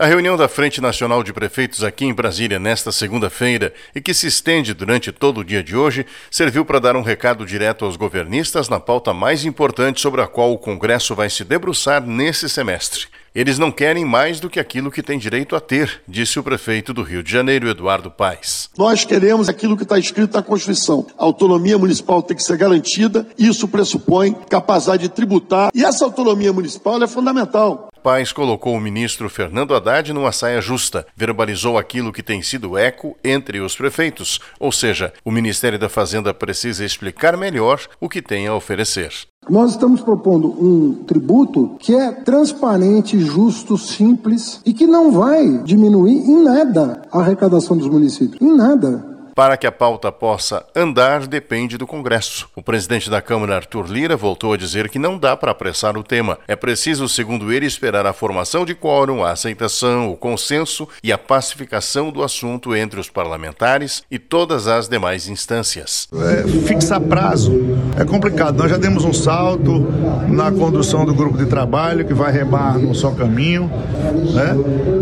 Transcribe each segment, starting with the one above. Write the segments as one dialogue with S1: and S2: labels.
S1: A reunião da Frente Nacional de Prefeitos aqui em Brasília nesta segunda-feira e que se estende durante todo o dia de hoje serviu para dar um recado direto aos governistas na pauta mais importante sobre a qual o Congresso vai se debruçar nesse semestre. Eles não querem mais do que aquilo que tem direito a ter, disse o prefeito do Rio de Janeiro, Eduardo Paes.
S2: Nós queremos aquilo que está escrito na Constituição. A autonomia municipal tem que ser garantida, isso pressupõe capacidade de tributar, e essa autonomia municipal é fundamental.
S1: Paes colocou o ministro Fernando Haddad numa saia justa, verbalizou aquilo que tem sido eco entre os prefeitos, ou seja, o Ministério da Fazenda precisa explicar melhor o que tem a oferecer.
S3: Nós estamos propondo um tributo que é transparente, justo, simples e que não vai diminuir em nada a arrecadação dos municípios. Em nada.
S1: Para que a pauta possa andar, depende do Congresso. O presidente da Câmara, Arthur Lira, voltou a dizer que não dá para apressar o tema. É preciso, segundo ele, esperar a formação de quórum, a aceitação, o consenso e a pacificação do assunto entre os parlamentares e todas as demais instâncias.
S4: É, fixar prazo é complicado. Nós já demos um salto na condução do grupo de trabalho que vai remar num só caminho. Né?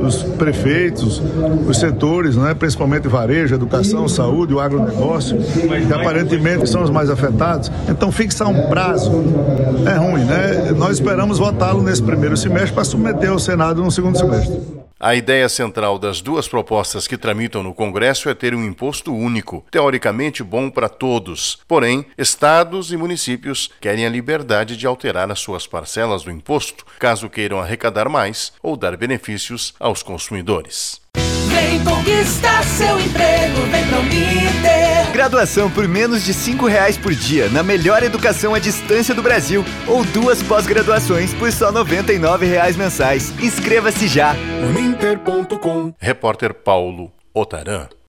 S4: Os prefeitos, os setores, né? principalmente varejo, educação, saúde saúde, o agronegócio, que aparentemente são os mais afetados. Então, fixar um prazo é ruim, né? Nós esperamos votá-lo nesse primeiro semestre para submeter ao Senado no segundo semestre.
S1: A ideia central das duas propostas que tramitam no Congresso é ter um imposto único, teoricamente bom para todos. Porém, estados e municípios querem a liberdade de alterar as suas parcelas do imposto, caso queiram arrecadar mais ou dar benefícios aos consumidores.
S5: Vem conquistar seu emprego.
S6: Graduação por menos de cinco reais por dia na melhor educação à distância do Brasil ou duas pós-graduações por só noventa e nove reais mensais. Inscreva-se já.
S1: Uninter.com Repórter Paulo Otaran.